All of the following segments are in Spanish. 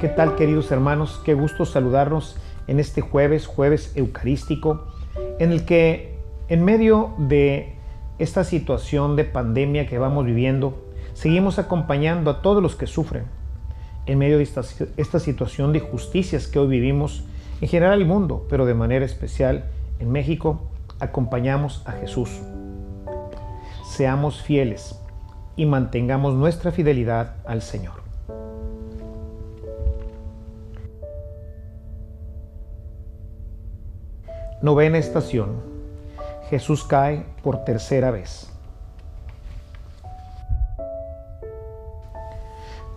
¿Qué tal queridos hermanos? Qué gusto saludarnos en este jueves, jueves eucarístico, en el que en medio de esta situación de pandemia que vamos viviendo, seguimos acompañando a todos los que sufren. En medio de esta, situación de injusticias que hoy vivimos en general el mundo, pero de manera especial en México, acompañamos a Jesús. Seamos fieles y mantengamos nuestra fidelidad al Señor. Novena estación. Jesús cae por tercera vez.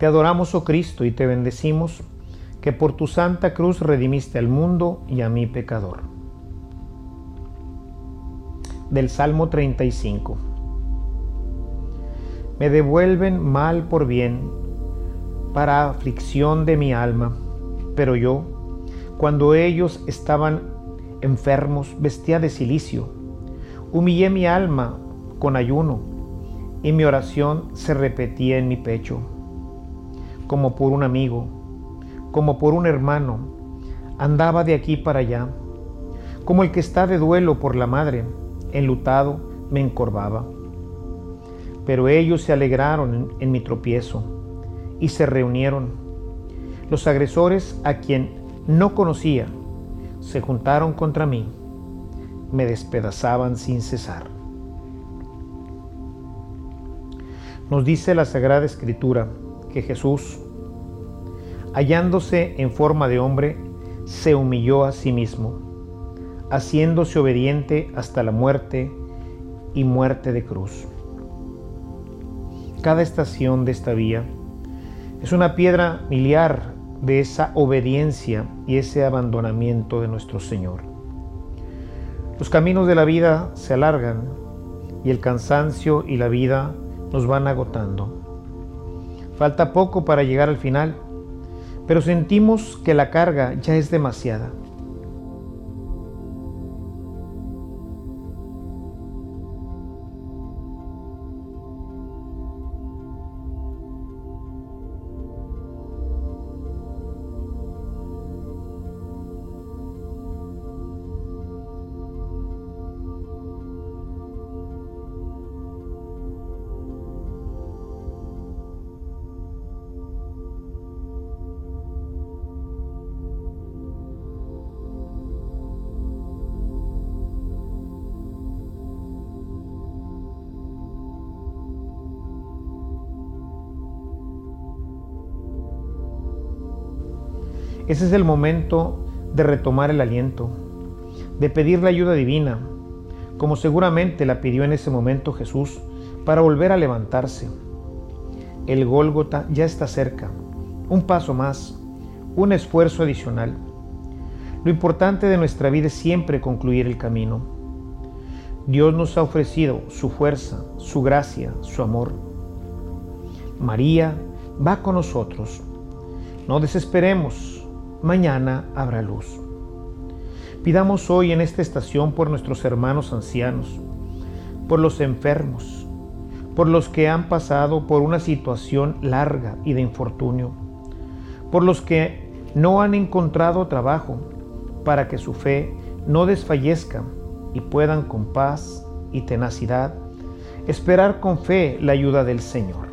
Te adoramos, oh Cristo, y te bendecimos, que por tu santa cruz redimiste al mundo y a mi pecador. Del Salmo 35. Me devuelven mal por bien, para aflicción de mi alma, pero yo, cuando ellos estaban enfermos, vestía de silicio. Humillé mi alma con ayuno y mi oración se repetía en mi pecho, como por un amigo, como por un hermano. Andaba de aquí para allá, como el que está de duelo por la madre, enlutado me encorvaba. Pero ellos se alegraron en, en mi tropiezo y se reunieron. Los agresores a quien no conocía se juntaron contra mí, me despedazaban sin cesar. Nos dice la Sagrada Escritura que Jesús, hallándose en forma de hombre, se humilló a sí mismo, haciéndose obediente hasta la muerte y muerte de cruz. Cada estación de esta vía es una piedra miliar de esa obediencia y ese abandonamiento de nuestro Señor. Los caminos de la vida se alargan y el cansancio y la vida nos van agotando. Falta poco para llegar al final, pero sentimos que la carga ya es demasiada. Ese es el momento de retomar el aliento, de pedir la ayuda divina, como seguramente la pidió en ese momento Jesús, para volver a levantarse. El Gólgota ya está cerca, un paso más, un esfuerzo adicional. Lo importante de nuestra vida es siempre concluir el camino. Dios nos ha ofrecido su fuerza, su gracia, su amor. María va con nosotros. No desesperemos, mañana habrá luz. Pidamos hoy en esta estación por nuestros hermanos ancianos, por los enfermos, por los que han pasado por una situación larga y de infortunio, por los que no han encontrado trabajo, para que su fe no desfallezca y puedan con paz y tenacidad esperar con fe la ayuda del Señor.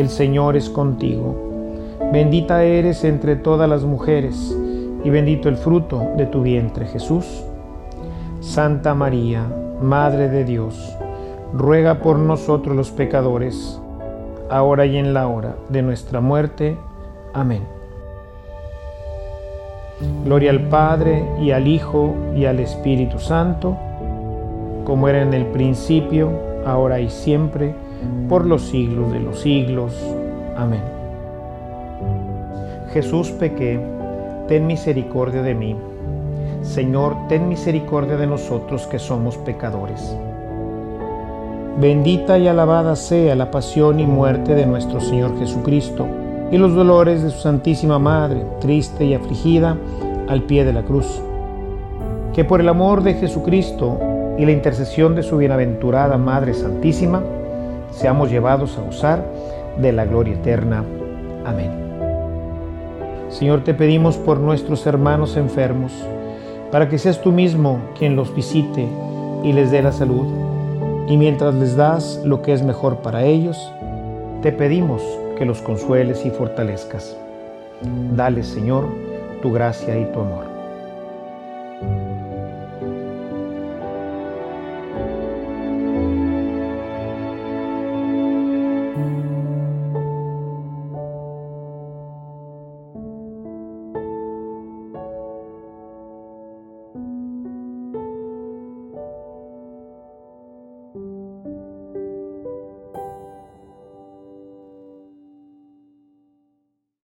el Señor es contigo. Bendita eres entre todas las mujeres, y bendito el fruto de tu vientre, Jesús. Santa María, Madre de Dios, ruega por nosotros los pecadores, ahora y en la hora de nuestra muerte. Amén. Gloria al Padre, y al Hijo, y al Espíritu Santo, como era en el principio, ahora y siempre, por los siglos de los siglos. Amén. Jesús pequé, ten misericordia de mí. Señor, ten misericordia de nosotros que somos pecadores. Bendita y alabada sea la pasión y muerte de nuestro Señor Jesucristo y los dolores de su Santísima Madre, triste y afligida, al pie de la cruz. Que por el amor de Jesucristo y la intercesión de su bienaventurada Madre Santísima, seamos llevados a usar de la gloria eterna. Amén. Señor, te pedimos por nuestros hermanos enfermos, para que seas tú mismo quien los visite y les dé la salud y mientras les das lo que es mejor para ellos, te pedimos que los consueles y fortalezcas. Dale, Señor, tu gracia y tu amor.